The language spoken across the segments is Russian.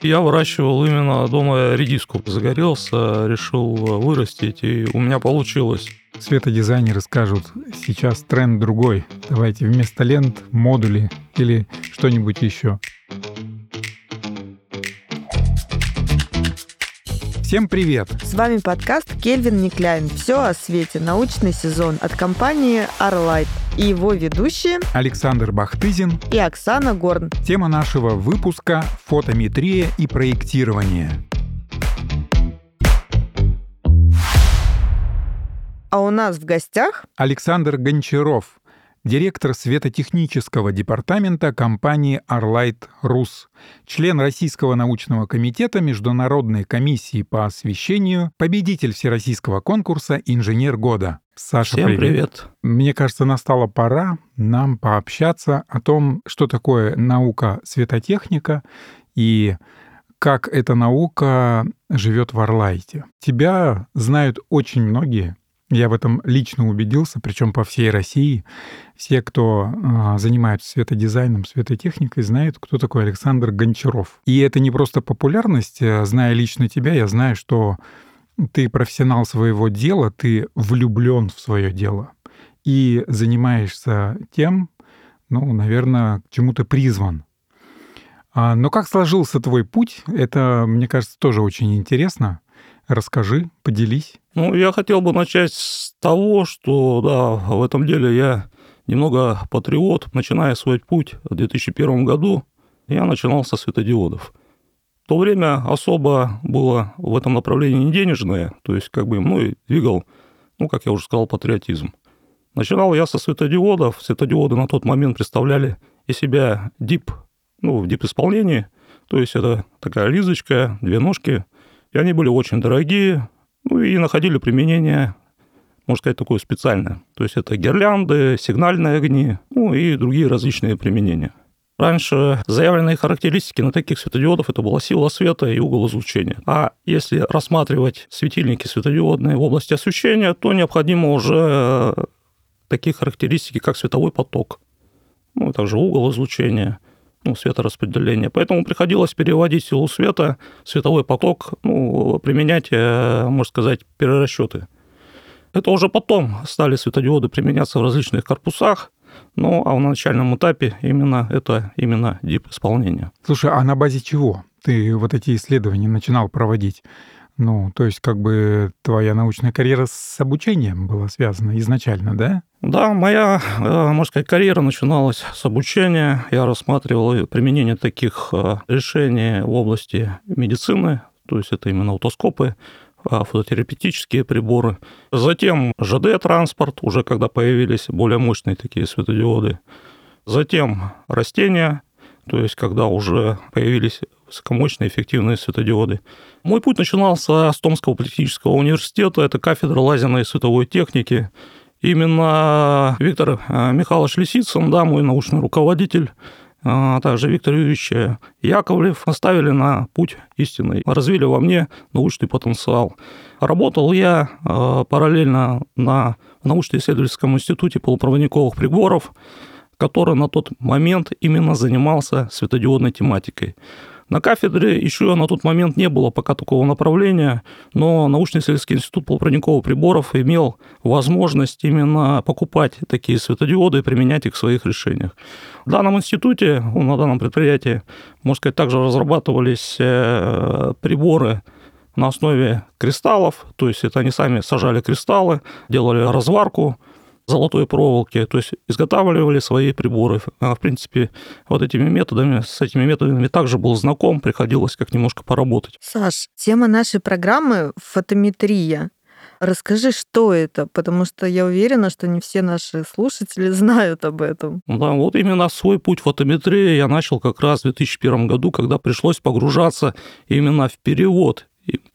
Я выращивал именно дома редиску. Загорелся, решил вырастить, и у меня получилось. Светодизайнеры скажут, сейчас тренд другой. Давайте вместо лент модули или что-нибудь еще. Всем привет! С вами подкаст Кельвин Никляйн. Все о свете. Научный сезон от компании Arlight. И его ведущие Александр Бахтызин и Оксана Горн. Тема нашего выпуска – фотометрия и проектирование. А у нас в гостях Александр Гончаров, директор светотехнического департамента компании Arlight Рус, член Российского научного комитета Международной комиссии по освещению, победитель Всероссийского конкурса «Инженер года». Саша, Всем привет. привет. Мне кажется, настала пора нам пообщаться о том, что такое наука светотехника и как эта наука живет в Орлайте. Тебя знают очень многие, я в этом лично убедился, причем по всей России. Все, кто э, занимается светодизайном, светотехникой, знают, кто такой Александр Гончаров. И это не просто популярность. Э, зная лично тебя, я знаю, что ты профессионал своего дела, ты влюблен в свое дело и занимаешься тем, ну, наверное, к чему то призван. А, но как сложился твой путь, это, мне кажется, тоже очень интересно. Расскажи, поделись. Ну, я хотел бы начать с того, что, да, в этом деле я немного патриот. Начиная свой путь в 2001 году, я начинал со светодиодов. В то время особо было в этом направлении не денежное, то есть как бы мной двигал, ну, как я уже сказал, патриотизм. Начинал я со светодиодов. Светодиоды на тот момент представляли из себя дип, ну, в дип-исполнении, то есть это такая лизочка, две ножки – и они были очень дорогие, ну и находили применение, можно сказать, такое специальное. То есть это гирлянды, сигнальные огни, ну и другие различные применения. Раньше заявленные характеристики на таких светодиодов это была сила света и угол излучения. А если рассматривать светильники светодиодные в области освещения, то необходимо уже такие характеристики, как световой поток, ну, также угол излучения, ну, светораспределения. Поэтому приходилось переводить силу света, световой поток, ну, применять, э, можно сказать, перерасчеты. Это уже потом стали светодиоды применяться в различных корпусах, ну, а в начальном этапе именно это именно дип-исполнение. Слушай, а на базе чего ты вот эти исследования начинал проводить? Ну, то есть как бы твоя научная карьера с обучением была связана изначально, да? Да, моя, э, можно сказать, карьера начиналась с обучения. Я рассматривал применение таких э, решений в области медицины, то есть это именно аутоскопы, э, фототерапевтические приборы. Затем ЖД-транспорт, уже когда появились более мощные такие светодиоды. Затем растения, то есть когда уже появились высокомощные эффективные светодиоды. Мой путь начинался с Томского политехнического университета, это кафедра лазерной световой техники. Именно Виктор э, Михайлович Лисицын, да, мой научный руководитель, а также Виктор Юрьевич Яковлев оставили на путь истинный, развили во мне научный потенциал. Работал я э, параллельно на научно-исследовательском институте полупроводниковых приборов, который на тот момент именно занимался светодиодной тематикой. На кафедре еще на тот момент не было пока такого направления, но научно-исследовательский институт полупроводниковых приборов имел возможность именно покупать такие светодиоды и применять их в своих решениях. В данном институте, на данном предприятии, можно сказать, также разрабатывались э, приборы на основе кристаллов, то есть это они сами сажали кристаллы, делали разварку, золотой проволоки, то есть изготавливали свои приборы. В принципе, вот этими методами, с этими методами также был знаком, приходилось как немножко поработать. Саш, тема нашей программы — фотометрия. Расскажи, что это, потому что я уверена, что не все наши слушатели знают об этом. Да, вот именно свой путь фотометрии я начал как раз в 2001 году, когда пришлось погружаться именно в перевод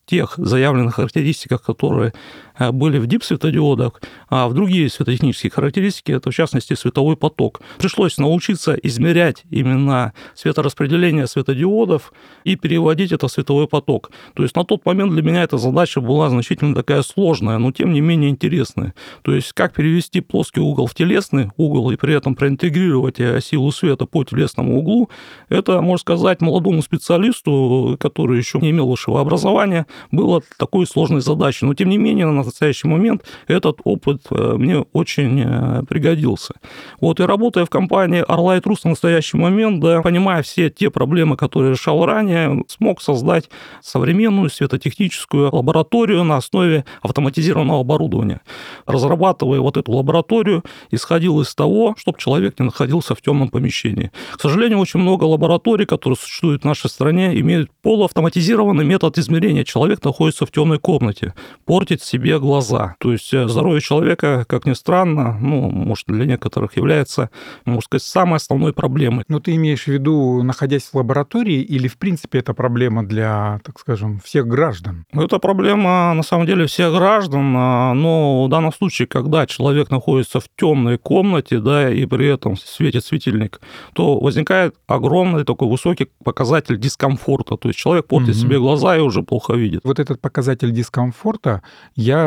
тех заявленных характеристиках, которые были в дип-светодиодах, а в другие светотехнические характеристики, это в частности световой поток. Пришлось научиться измерять именно светораспределение светодиодов и переводить это в световой поток. То есть на тот момент для меня эта задача была значительно такая сложная, но тем не менее интересная. То есть как перевести плоский угол в телесный угол и при этом проинтегрировать э, силу света по телесному углу, это, можно сказать, молодому специалисту, который еще не имел высшего образования, было такой сложной задачей. Но, тем не менее, на настоящий момент этот опыт э, мне очень э, пригодился. Вот и работая в компании Orlight Rus в настоящий момент, да, понимая все те проблемы, которые решал ранее, смог создать современную светотехническую лабораторию на основе автоматизированного оборудования. Разрабатывая вот эту лабораторию, исходил из того, чтобы человек не находился в темном помещении. К сожалению, очень много лабораторий, которые существуют в нашей стране, имеют полуавтоматизированный метод измерения. Человек находится в темной комнате, портит себе глаза. То есть э, здоровье человека, как ни странно, ну, может, для некоторых является, можно сказать, самой основной проблемой. Но ты имеешь в виду, находясь в лаборатории, или, в принципе, это проблема для, так скажем, всех граждан? Это проблема, на самом деле, всех граждан, а, но в данном случае, когда человек находится в темной комнате, да, и при этом светит светильник, то возникает огромный такой высокий показатель дискомфорта. То есть человек портит угу. себе глаза и уже плохо видит. Вот этот показатель дискомфорта, я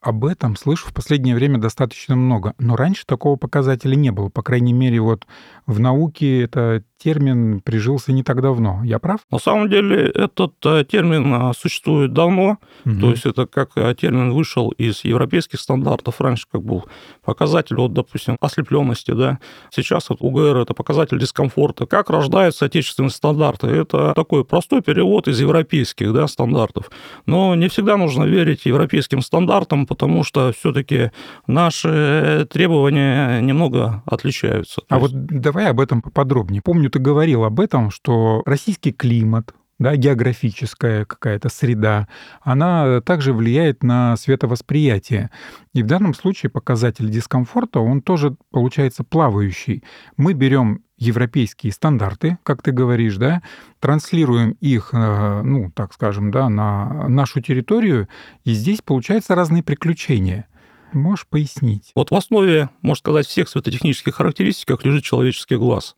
об этом слышу в последнее время достаточно много. Но раньше такого показателя не было. По крайней мере, вот в науке это термин прижился не так давно. Я прав? На самом деле этот э, термин э, существует давно. Угу. То есть это как э, термин вышел из европейских стандартов. Раньше как был показатель, вот, допустим, ослепленности. Да? Сейчас вот УГР – это показатель дискомфорта. Как рождаются отечественные стандарты? Это такой простой перевод из европейских да, стандартов. Но не всегда нужно верить европейским стандартам, потому что все-таки наши требования немного отличаются. А есть... вот давай об этом поподробнее. Помню, помню, ты говорил об этом, что российский климат, да, географическая какая-то среда, она также влияет на световосприятие. И в данном случае показатель дискомфорта, он тоже получается плавающий. Мы берем европейские стандарты, как ты говоришь, да, транслируем их, э, ну, так скажем, да, на нашу территорию, и здесь получаются разные приключения. Можешь пояснить? Вот в основе, можно сказать, всех светотехнических характеристик лежит человеческий глаз.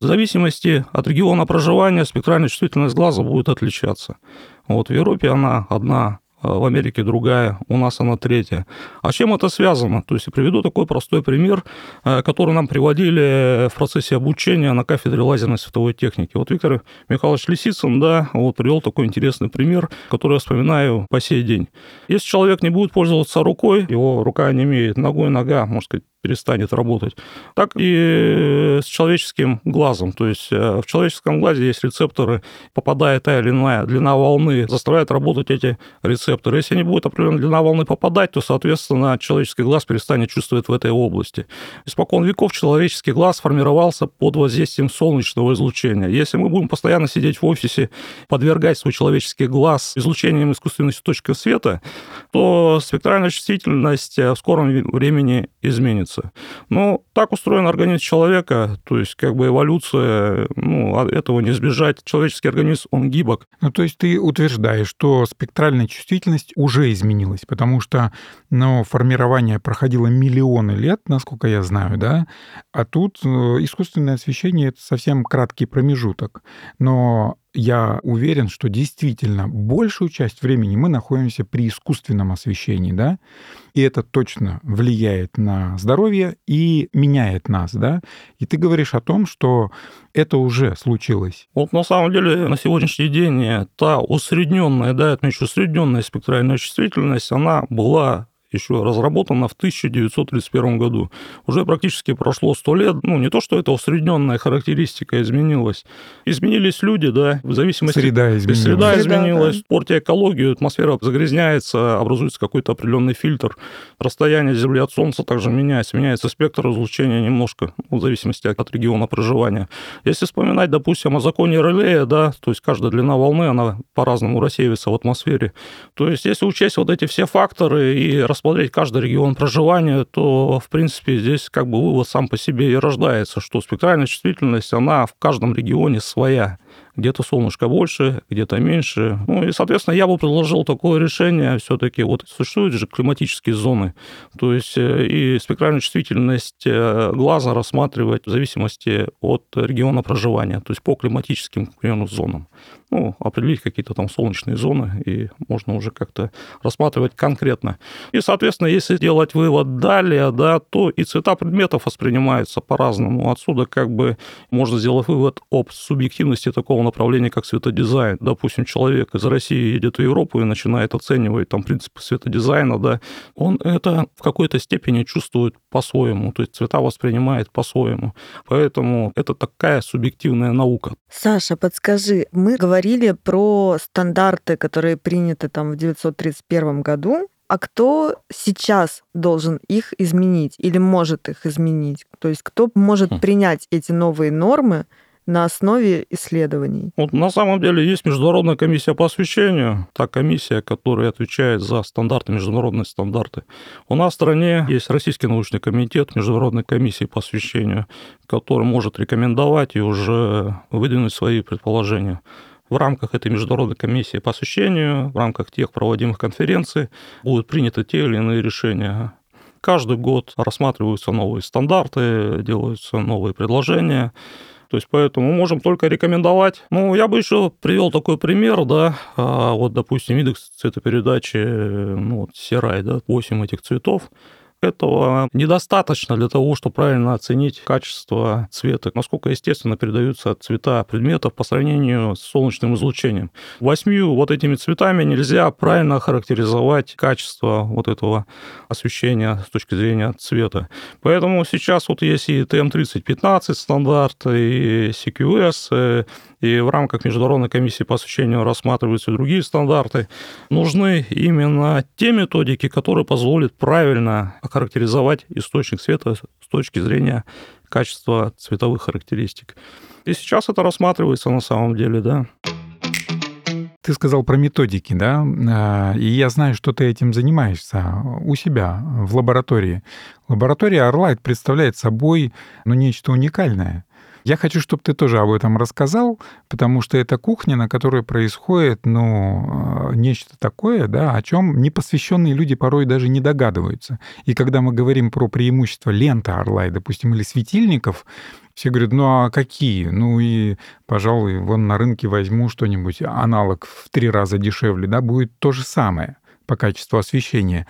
В зависимости от региона проживания спектральная чувствительность глаза будет отличаться. Вот в Европе она одна, в Америке другая, у нас она третья. А чем это связано? То есть приведу такой простой пример, э, который нам приводили в процессе обучения на кафедре лазерной световой техники. Вот Виктор Михайлович Лисицын, да, вот привел такой интересный пример, который я вспоминаю по сей день. Если человек не будет пользоваться рукой, его рука не имеет, ногой нога, можно сказать, перестанет работать, так и с человеческим глазом. То есть э, в человеческом глазе есть рецепторы, попадает та или иная длина волны, заставляет работать эти рецепторы. Если не будет определенная длина волны попадать, то, соответственно, человеческий глаз перестанет чувствовать в этой области. Испокон веков человеческий глаз формировался под воздействием солнечного излучения. Если мы будем постоянно сидеть в офисе, подвергать свой человеческий глаз излучением искусственной точки света, то спектральная чувствительность в скором времени изменится изменится. Но так устроен организм человека, то есть как бы эволюция, ну, этого не избежать. Человеческий организм, он гибок. Ну, то есть ты утверждаешь, что спектральная чувствительность уже изменилась, потому что ну, формирование проходило миллионы лет, насколько я знаю, да, а тут э, искусственное освещение — это совсем краткий промежуток. Но я уверен, что действительно большую часть времени мы находимся при искусственном освещении, да, и это точно влияет на здоровье и меняет нас, да. И ты говоришь о том, что это уже случилось. Вот на самом деле на сегодняшний день та усредненная, да, отмечу, усредненная спектральная чувствительность, она была еще разработана в 1931 году. Уже практически прошло 100 лет. Ну, не то, что это усредненная характеристика изменилась. Изменились люди, да, в зависимости... Среда изменилась. Среда изменилась. Да. Портя экологию, атмосфера загрязняется, образуется какой-то определенный фильтр. Расстояние Земли от Солнца также меняется. Меняется спектр излучения немножко, в зависимости от региона проживания. Если вспоминать, допустим, о законе Релея, да, то есть каждая длина волны, она по-разному рассеивается в атмосфере. То есть если учесть вот эти все факторы и рассмотреть рассмотреть каждый регион проживания, то, в принципе, здесь как бы вывод сам по себе и рождается, что спектральная чувствительность, она в каждом регионе своя. Где-то солнышко больше, где-то меньше. Ну и, соответственно, я бы предложил такое решение все-таки. Вот существуют же климатические зоны, то есть э, и спектральную чувствительность э, глаза рассматривать в зависимости от региона проживания, то есть по климатическим, к примеру, зонам ну, определить какие-то там солнечные зоны, и можно уже как-то рассматривать конкретно. И, соответственно, если делать вывод далее, да, то и цвета предметов воспринимаются по-разному. Отсюда как бы можно сделать вывод об субъективности такого направления, как светодизайн. Допустим, человек из России едет в Европу и начинает оценивать там принципы светодизайна, да, он это в какой-то степени чувствует по-своему, то есть цвета воспринимает по-своему. Поэтому это такая субъективная наука. Саша, подскажи, мы говорили про стандарты, которые приняты там в 931 году, а кто сейчас должен их изменить или может их изменить? То есть кто может хм. принять эти новые нормы на основе исследований? Вот на самом деле есть Международная комиссия по освещению, та комиссия, которая отвечает за стандарты, международные стандарты. У нас в стране есть Российский научный комитет Международной комиссии по освещению, который может рекомендовать и уже выдвинуть свои предположения в рамках этой международной комиссии по освещению, в рамках тех проводимых конференций будут приняты те или иные решения. Каждый год рассматриваются новые стандарты, делаются новые предложения. То есть поэтому можем только рекомендовать. Ну, я бы еще привел такой пример, да, а, вот, допустим, индекс цветопередачи, ну, вот, Серай, да, 8 этих цветов, этого недостаточно для того, чтобы правильно оценить качество цвета, насколько естественно передаются цвета предметов по сравнению с солнечным излучением. Восьмью вот этими цветами нельзя правильно характеризовать качество вот этого освещения с точки зрения цвета. Поэтому сейчас вот есть и TM3015 стандарт, и CQS, и в рамках Международной комиссии по освещению рассматриваются другие стандарты. Нужны именно те методики, которые позволят правильно охарактеризовать источник света с точки зрения качества цветовых характеристик. И сейчас это рассматривается на самом деле, да. Ты сказал про методики, да? А, и я знаю, что ты этим занимаешься у себя в лаборатории. Лаборатория Arlight представляет собой ну, нечто уникальное. Я хочу, чтобы ты тоже об этом рассказал, потому что это кухня, на которой происходит, ну, э, нечто такое, да, о чем непосвященные люди порой даже не догадываются. И когда мы говорим про преимущество ленты Орла, допустим, или светильников, все говорят, ну а какие? Ну и, пожалуй, вон на рынке возьму что-нибудь, аналог в три раза дешевле, да, будет то же самое по качеству освещения.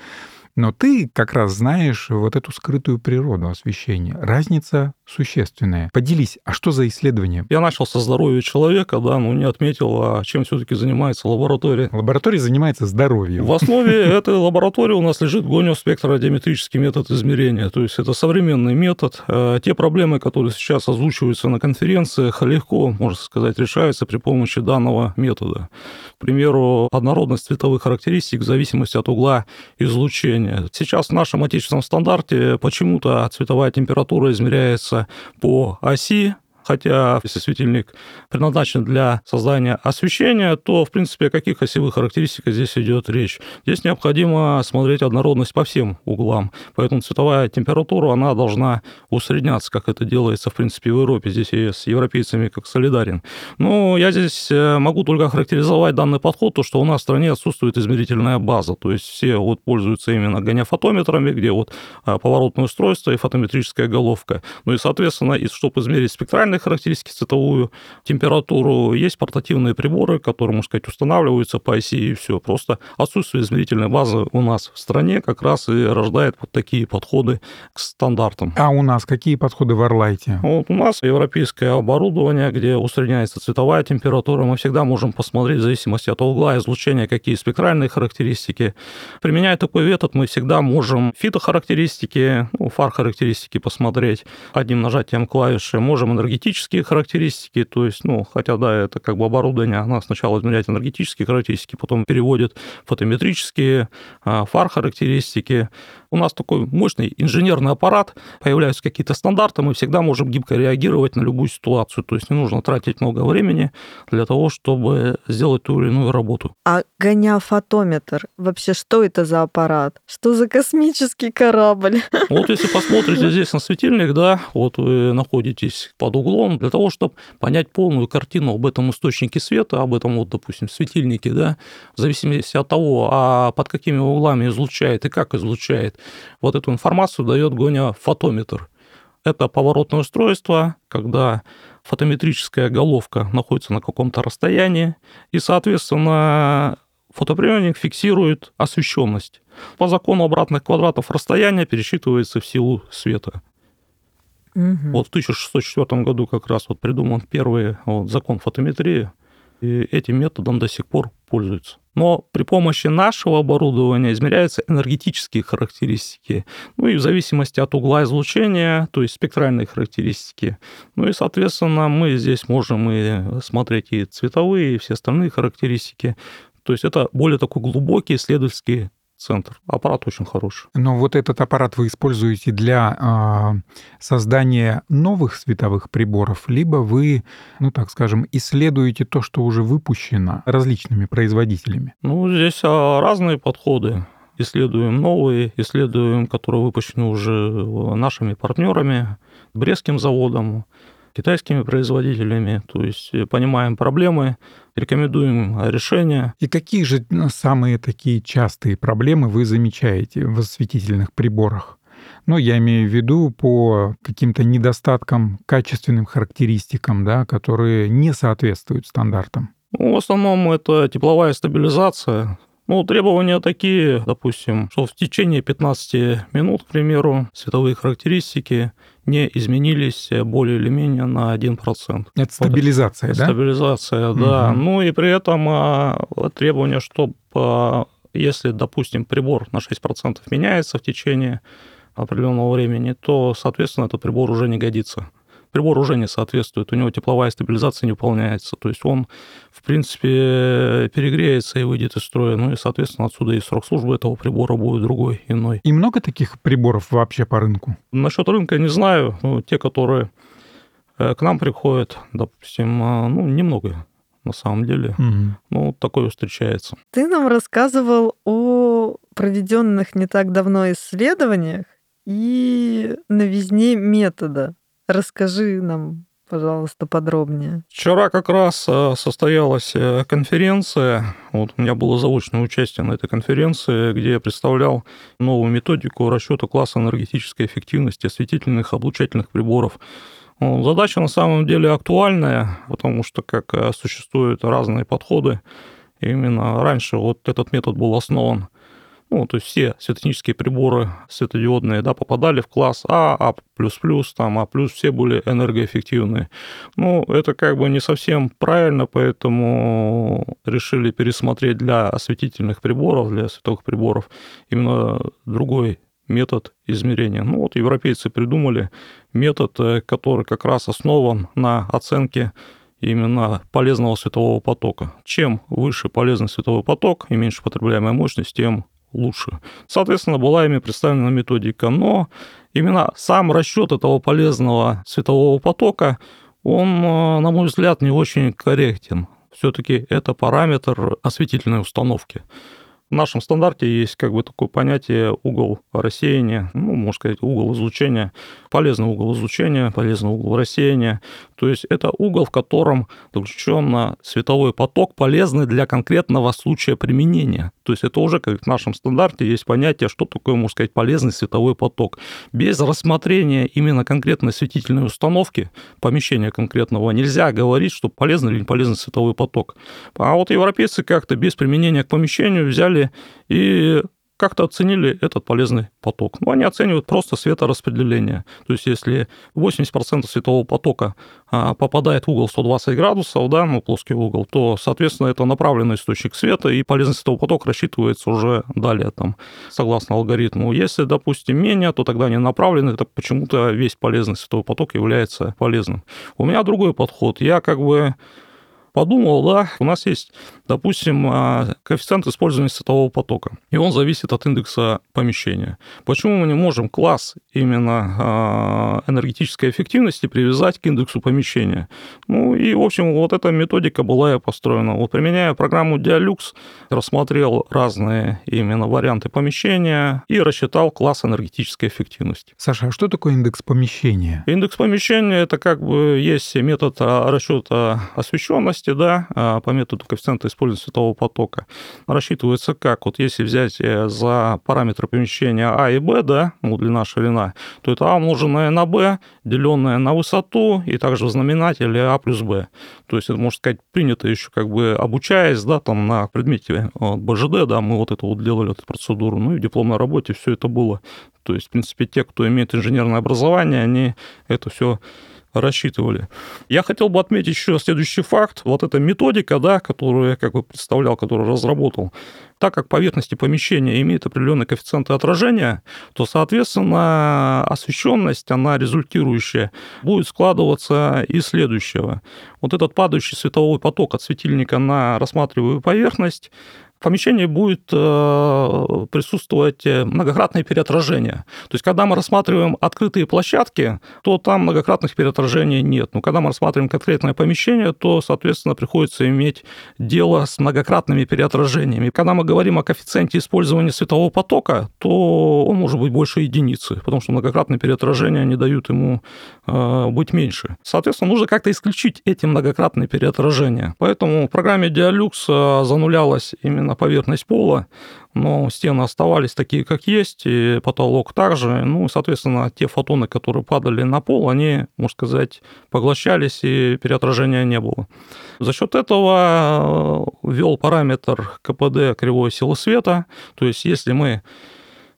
Но ты как раз знаешь вот эту скрытую природу освещения. Разница существенная. Поделись, а что за исследование? Я начал со здоровья человека, да, но не отметил, а чем все-таки занимается лаборатория. Лаборатория занимается здоровьем. В основе этой лаборатории у нас лежит гониоспектродиометрический метод измерения. То есть это современный метод. Э, те проблемы, которые сейчас озвучиваются на конференциях, легко, можно сказать, решаются при помощи данного метода. К примеру, однородность цветовых характеристик в зависимости от угла излучения. Сейчас в нашем отечественном стандарте почему-то цветовая температура измеряется по оси Хотя, светильник предназначен для создания освещения, то, в принципе, о каких осевых характеристиках здесь идет речь? Здесь необходимо смотреть однородность по всем углам. Поэтому цветовая температура, она должна усредняться, как это делается, в принципе, в Европе. Здесь я с европейцами как солидарен. Но я здесь э, могу только характеризовать данный подход, то, что у нас в стране отсутствует измерительная база. То есть все вот пользуются именно гоняфотометрами, где вот э, поворотное устройство и фотометрическая головка. Ну и, соответственно, чтобы измерить спектральный специальные характеристики, цветовую температуру. Есть портативные приборы, которые, можно сказать, устанавливаются по оси и все. Просто отсутствие измерительной базы у нас в стране как раз и рождает вот такие подходы к стандартам. А у нас какие подходы в Орлайте? Вот у нас европейское оборудование, где усредняется цветовая температура. Мы всегда можем посмотреть в зависимости от угла излучения, какие спектральные характеристики. Применяя такой метод, мы всегда можем фитохарактеристики, ну, фар-характеристики посмотреть одним нажатием клавиши. Можем энергетические энергетические характеристики, то есть, ну, хотя, да, это как бы оборудование, она сначала измеряет энергетические характеристики, потом переводит фотометрические, а, фар-характеристики. У нас такой мощный инженерный аппарат, появляются какие-то стандарты, мы всегда можем гибко реагировать на любую ситуацию, то есть не нужно тратить много времени для того, чтобы сделать ту или иную работу. А гоняфотометр, вообще что это за аппарат? Что за космический корабль? Вот если посмотрите здесь на светильник, да, вот вы находитесь под углом, углом для того, чтобы понять полную картину об этом источнике света, об этом, вот, допустим, светильнике, да, в зависимости от того, а под какими углами излучает и как излучает. Вот эту информацию дает гоня-фотометр. Это поворотное устройство, когда фотометрическая головка находится на каком-то расстоянии, и, соответственно, фотоприемник фиксирует освещенность. По закону обратных квадратов расстояния пересчитывается в силу света. Угу. Вот в 1604 году как раз вот придуман первый вот, закон фотометрии, и этим методом до сих пор пользуются. Но при помощи нашего оборудования измеряются энергетические характеристики, ну и в зависимости от угла излучения, то есть спектральные характеристики. Ну и, соответственно, мы здесь можем и смотреть и цветовые, и все остальные характеристики. То есть это более такой глубокий исследовательский центр. Аппарат очень хороший. Но вот этот аппарат вы используете для э, создания новых световых приборов, либо вы, ну так скажем, исследуете то, что уже выпущено различными производителями? Ну, здесь а, разные подходы. Исследуем новые, исследуем, которые выпущены уже нашими партнерами, Брестским заводом, китайскими производителями, то есть э, понимаем проблемы, рекомендуем решения. И какие же ну, самые такие частые проблемы вы замечаете в осветительных приборах? Ну, я имею в виду по каким-то недостаткам, качественным характеристикам, да, которые не соответствуют стандартам. Ну, в основном это тепловая стабилизация, ну, требования такие, допустим, что в течение 15 минут, к примеру, световые характеристики не изменились более или менее на 1%. Это стабилизация, вот, да? Стабилизация, угу. да. Ну и при этом а, требование, чтобы а, если, допустим, прибор на 6% меняется в течение определенного времени, то, соответственно, этот прибор уже не годится прибор уже не соответствует, у него тепловая стабилизация не выполняется. То есть он, в принципе, перегреется и выйдет из строя. Ну и, соответственно, отсюда и срок службы этого прибора будет другой, иной. И много таких приборов вообще по рынку? Насчет рынка не знаю. Ну, те, которые э, к нам приходят, допустим, э, ну, немного на самом деле. Угу. Ну, такое встречается. Ты нам рассказывал о проведенных не так давно исследованиях и новизне метода. Расскажи нам, пожалуйста, подробнее. Вчера как раз э, состоялась э, конференция. Вот у меня было заочное участие на этой конференции, где я представлял новую методику расчета класса энергетической эффективности осветительных облучательных приборов. Задача на самом деле актуальная, потому что как э, существуют разные подходы. Именно раньше вот этот метод был основан ну, то есть все светотехнические приборы светодиодные, да, попадали в класс А, А++, там, А+, все были энергоэффективные. Ну, это как бы не совсем правильно, поэтому решили пересмотреть для осветительных приборов, для световых приборов именно другой метод измерения. Ну вот европейцы придумали метод, э, который как раз основан на оценке именно полезного светового потока. Чем выше полезный световой поток и меньше потребляемая мощность, тем лучше. Соответственно, была ими представлена методика, но именно сам расчет этого полезного светового потока, он, э, на мой взгляд, не очень корректен. Все-таки это параметр осветительной установки. В нашем стандарте есть как бы такое понятие угол рассеяния, ну, можно сказать, угол излучения, полезный угол излучения, полезный угол рассеяния. То есть это угол, в котором заключен световой поток, полезный для конкретного случая применения. То есть это уже, как в нашем стандарте, есть понятие, что такое, можно сказать, полезный световой поток. Без рассмотрения именно конкретной осветительной установки, помещения конкретного, нельзя говорить, что полезный или не полезный световой поток. А вот европейцы как-то без применения к помещению взяли и как-то оценили этот полезный поток. Ну, они оценивают просто светораспределение. То есть, если 80% светового потока а, попадает в угол 120 градусов, да, ну, плоский угол, то, соответственно, это направленный источник света, и полезный световой поток рассчитывается уже далее, там, согласно алгоритму. Если, допустим, менее, то тогда не направленный, это почему-то весь полезный световой поток является полезным. У меня другой подход. Я как бы подумал, да, у нас есть, допустим, а, коэффициент использования светового потока, и он зависит от индекса помещения. Почему мы не можем класс именно а, энергетической эффективности привязать к индексу помещения? Ну и, в общем, вот эта методика была и построена. Вот применяя программу Dialux, рассмотрел разные именно варианты помещения и рассчитал класс энергетической эффективности. Саша, а что такое индекс помещения? Индекс помещения это как бы есть метод расчета освещенности, да, а, по методу коэффициента использования светового потока. Рассчитывается как? Вот если взять э, за параметры помещения А и Б, да, ну, длина, ширина, то это А умноженное на Б, деленное на высоту, и также в знаменателе А плюс Б. То есть это, можно сказать, принято еще как бы обучаясь, да, там на предмете БЖД, да, мы вот это вот делали, эту процедуру, ну и в дипломной работе все это было. То есть, в принципе, те, кто имеет инженерное образование, они это все рассчитывали. Я хотел бы отметить еще следующий факт. Вот эта методика, да, которую я как бы представлял, которую разработал, так как поверхности помещения имеют определенные коэффициенты отражения, то, соответственно, освещенность, она результирующая, будет складываться из следующего. Вот этот падающий световой поток от светильника на рассматриваемую поверхность помещении будет э, присутствовать э, многократное переотражение. То есть, когда мы рассматриваем открытые площадки, то там многократных переотражений нет. Но когда мы рассматриваем конкретное помещение, то, соответственно, приходится иметь дело с многократными переотражениями. Когда мы говорим о коэффициенте использования светового потока, то он может быть больше единицы, потому что многократные переотражения не дают ему э, быть меньше. Соответственно, нужно как-то исключить эти многократные переотражения. Поэтому в программе Dialux занулялась именно на поверхность пола, но стены оставались такие, как есть, и потолок также. Ну, соответственно, те фотоны, которые падали на пол, они, можно сказать, поглощались, и переотражения не было. За счет этого э, ввел параметр КПД кривой силы света, то есть если мы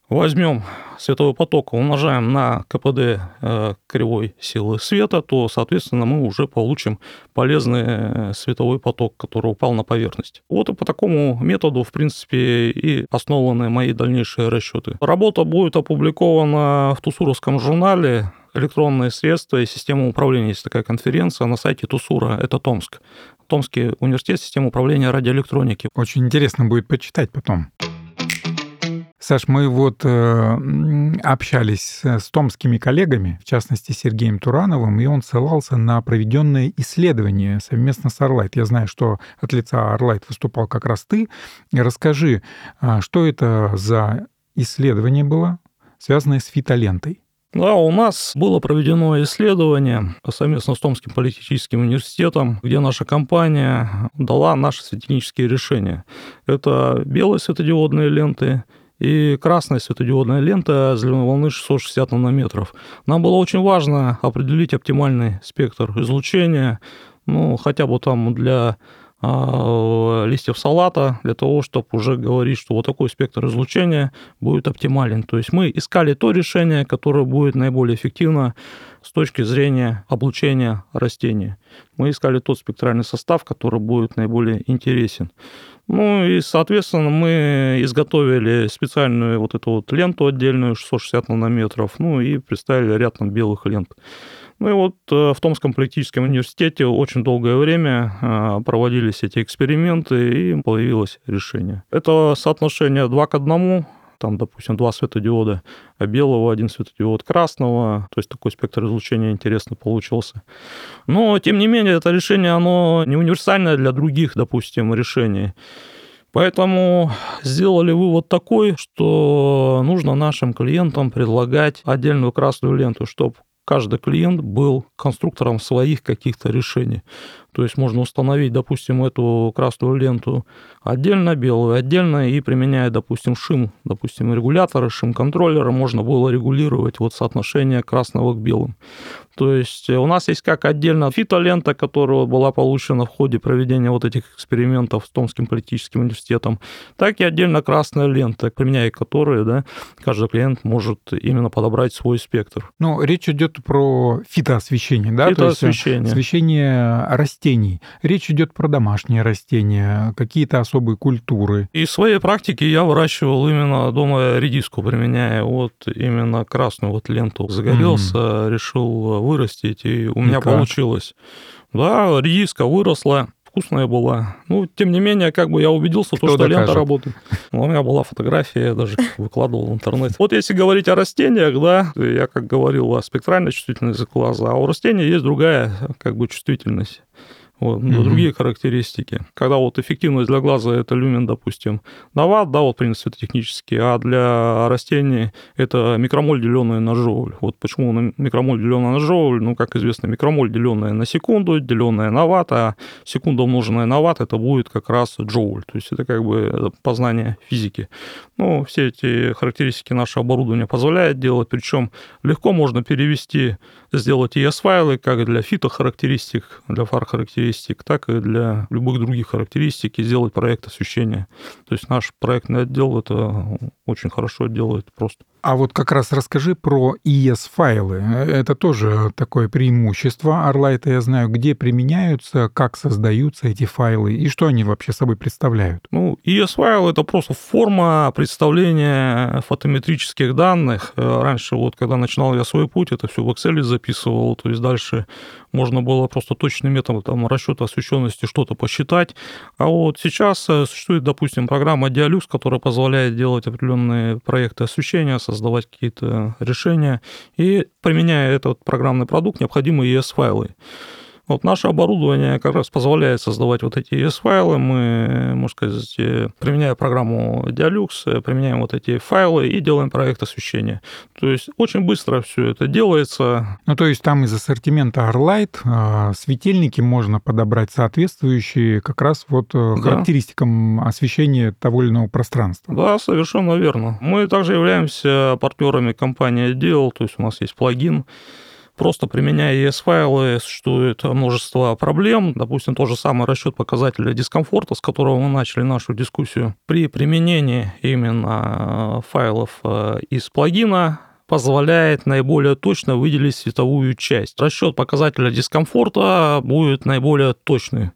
возьмем световой поток, умножаем на КПД э, кривой силы света, то, соответственно, мы уже получим полезный э, световой поток, который упал на поверхность. Вот и по такому методу, в принципе, и основаны мои дальнейшие расчеты. Работа будет опубликована в Тусуровском журнале электронные средства и система управления. Есть такая конференция на сайте Тусура, это Томск. Томский университет системы управления радиоэлектроники. Очень интересно будет почитать потом. Саш, мы вот э, общались с томскими коллегами, в частности, Сергеем Турановым, и он ссылался на проведенное исследование совместно с Арлайт. Я знаю, что от лица Арлайт выступал как раз ты. Расскажи, а, что это за исследование было, связанное с фитолентой? Да, у нас было проведено исследование совместно с Томским политическим университетом, где наша компания дала наши светильнические решения. Это белые светодиодные ленты и красная светодиодная лента зеленой волны 660 нанометров. Нам было очень важно определить оптимальный спектр излучения, ну, хотя бы там для а, листьев салата для того, чтобы уже говорить, что вот такой спектр излучения будет оптимален. То есть мы искали то решение, которое будет наиболее эффективно с точки зрения облучения растения. Мы искали тот спектральный состав, который будет наиболее интересен. Ну и, соответственно, мы изготовили специальную вот эту вот ленту отдельную, 660 нанометров, ну и представили ряд там белых лент. Ну и вот э, в Томском политическом университете очень долгое время э, проводились эти эксперименты, и появилось решение. Это соотношение 2 к 1, там, допустим, два светодиода белого, один светодиод красного, то есть такой спектр излучения интересно получился. Но, тем не менее, это решение, оно не универсальное для других, допустим, решений. Поэтому сделали вывод такой, что нужно нашим клиентам предлагать отдельную красную ленту, чтобы каждый клиент был конструктором своих каких-то решений. То есть можно установить, допустим, эту красную ленту отдельно, белую отдельно, и применяя, допустим, шим, допустим, регуляторы, шим-контроллера, можно было регулировать вот соотношение красного к белым. То есть у нас есть как отдельно фитолента, которая была получена в ходе проведения вот этих экспериментов с Томским политическим университетом, так и отдельно красная лента, применяя которые, да, каждый клиент может именно подобрать свой спектр. Ну, речь идет про фитоосвещение, да? Фитоосвещение. То есть освещение растений. Речь идет про домашние растения, какие-то особые культуры. И в своей практике я выращивал именно дома редиску, применяя вот именно красную вот ленту. Загорелся, mm-hmm. решил вырастить, и у меня и получилось. Да, редиска выросла, вкусная была. Ну, тем не менее, как бы я убедился, Кто то, что докажет? лента работает. Ну, у меня была фотография, я даже выкладывал в интернет. Вот если говорить о растениях, да, я как говорил о спектральной чувствительности глаза, а у растения есть другая как бы чувствительность. Вот, Мгм. другие характеристики. Когда вот эффективность для глаза это люмен, допустим, на ватт, да, вот принято светотехнически, а для растений это микромоль, деленное на жоуль. Вот почему микромоль, деленное на жоуль, ну, как известно, микромоль, деленное на секунду, деленное на ватт, а секунда умноженная на ватт, это будет как раз джоуль. То есть это как бы познание физики. Ну, все эти характеристики наше оборудование позволяет делать, причем легко можно перевести, сделать ES-файлы как для фитохарактеристик, для фар-характеристик, так и для любых других характеристик и сделать проект освещения. То есть наш проектный отдел это очень хорошо делает просто. А вот как раз расскажи про ES-файлы. Это тоже такое преимущество Arlight, я знаю, где применяются, как создаются эти файлы и что они вообще собой представляют. Ну, ES-файл — это просто форма представления фотометрических данных. Раньше, вот когда начинал я свой путь, это все в Excel записывал, то есть дальше можно было просто точным методом там, расчета освещенности что-то посчитать. А вот сейчас существует, допустим, программа Dialux, которая позволяет делать определенные проекты освещения, создавать какие-то решения. И применяя этот программный продукт, необходимы ES-файлы. Вот наше оборудование как раз позволяет создавать вот эти ES-файлы. Мы, можно сказать, э, применяя программу Dialux, э, применяем вот эти файлы и делаем проект освещения. То есть очень быстро все это делается. Ну, то есть там из ассортимента Arlight а, светильники можно подобрать соответствующие как раз вот э, Да. характеристикам освещения того или иного пространства. Да, совершенно верно. Мы также являемся партнерами компании Deal, то есть у нас есть плагин, Просто применяя ES-файлы, существует множество проблем. Допустим, тот же самый расчет показателя дискомфорта, с которого мы начали нашу дискуссию. При применении именно файлов э, из плагина позволяет наиболее точно выделить световую часть. Расчет показателя дискомфорта будет наиболее точный.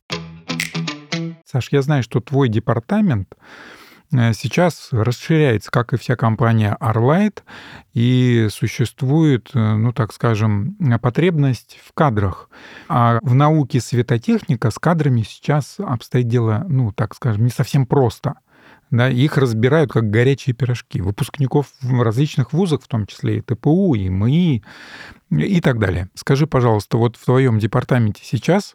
Саш, я знаю, что твой департамент э, сейчас расширяется, как и вся компания Arlight, и существует, э, ну так скажем, потребность в кадрах. А в науке светотехника с кадрами сейчас обстоит дело, ну так скажем, не совсем просто. Да, их разбирают как горячие пирожки. Выпускников различных вузах, в том числе и ТПУ, и МИИ, и так далее. Скажи, пожалуйста, вот в твоем департаменте сейчас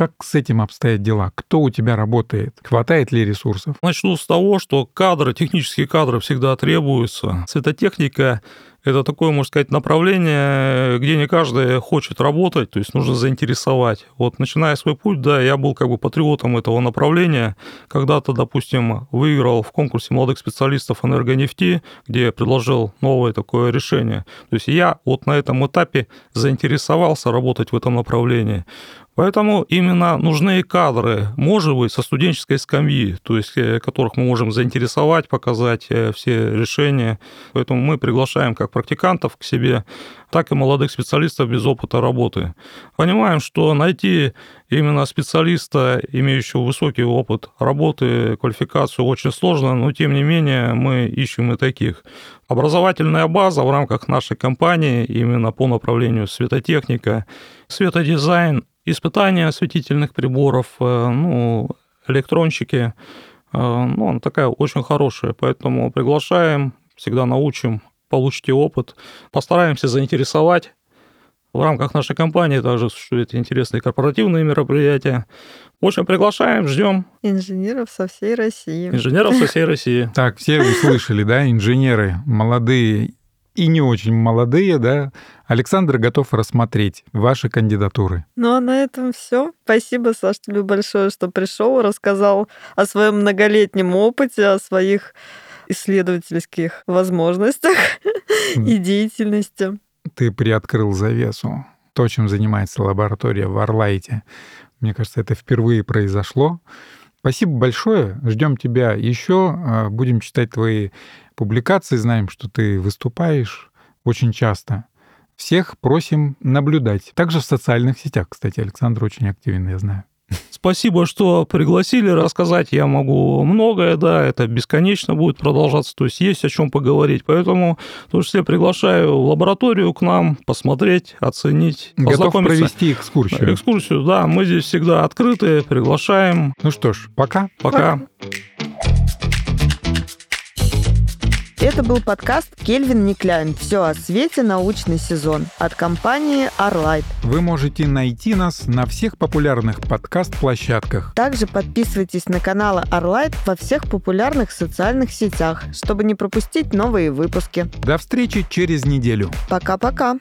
как с этим обстоят дела? Кто у тебя работает? Хватает ли ресурсов? Начну с того, что кадры, технические кадры всегда требуются. Светотехника — это такое, можно сказать, направление, где не каждый хочет работать, то есть нужно заинтересовать. Вот начиная свой путь, да, я был как бы патриотом этого направления. Когда-то, допустим, выиграл в конкурсе молодых специалистов энергонефти, где я предложил новое такое решение. То есть я вот на этом этапе заинтересовался работать в этом направлении. Поэтому именно нужны кадры, может быть, со студенческой скамьи, то есть э, которых мы можем заинтересовать, показать э, все решения. Поэтому мы приглашаем как практикантов к себе, так и молодых специалистов без опыта работы. Понимаем, что найти именно специалиста, имеющего высокий опыт работы, квалификацию, очень сложно, но тем не менее мы ищем и таких. Образовательная база в рамках нашей компании именно по направлению светотехника, светодизайн, испытания осветительных приборов, э, ну, электронщики, э, ну, она такая очень хорошая, поэтому приглашаем, всегда научим, получите опыт, постараемся заинтересовать. В рамках нашей компании также существуют интересные корпоративные мероприятия. В общем, приглашаем, ждем Инженеров со всей России. инженеров со всей России. Так, все услышали, да, инженеры молодые и не очень молодые, да. Александр готов рассмотреть ваши кандидатуры. Ну а на этом все. Спасибо, Саш, тебе большое, что пришел, рассказал о своем многолетнем опыте, о своих исследовательских возможностях и деятельности. Ты приоткрыл завесу. То, чем занимается лаборатория в Орлайте. Мне кажется, это впервые произошло. Спасибо большое. Ждем тебя еще. Будем читать твои публикации. Знаем, что ты выступаешь очень часто. Всех просим наблюдать. Также в социальных сетях, кстати, Александр очень активен, я знаю. Спасибо, что пригласили рассказать. Я могу многое, да, это бесконечно будет продолжаться. То есть есть о чем поговорить. Поэтому в том числе приглашаю в лабораторию к нам посмотреть, оценить, Готов познакомиться. провести экскурсию. Экскурсию, да, мы здесь всегда открыты, приглашаем. Ну что ж, пока. Пока. Это был подкаст «Кельвин Никляйн. Все о свете. Научный сезон» от компании Arlight. Вы можете найти нас на всех популярных подкаст-площадках. Также подписывайтесь на каналы Arlight во всех популярных социальных сетях, чтобы не пропустить новые выпуски. До встречи через неделю. Пока-пока!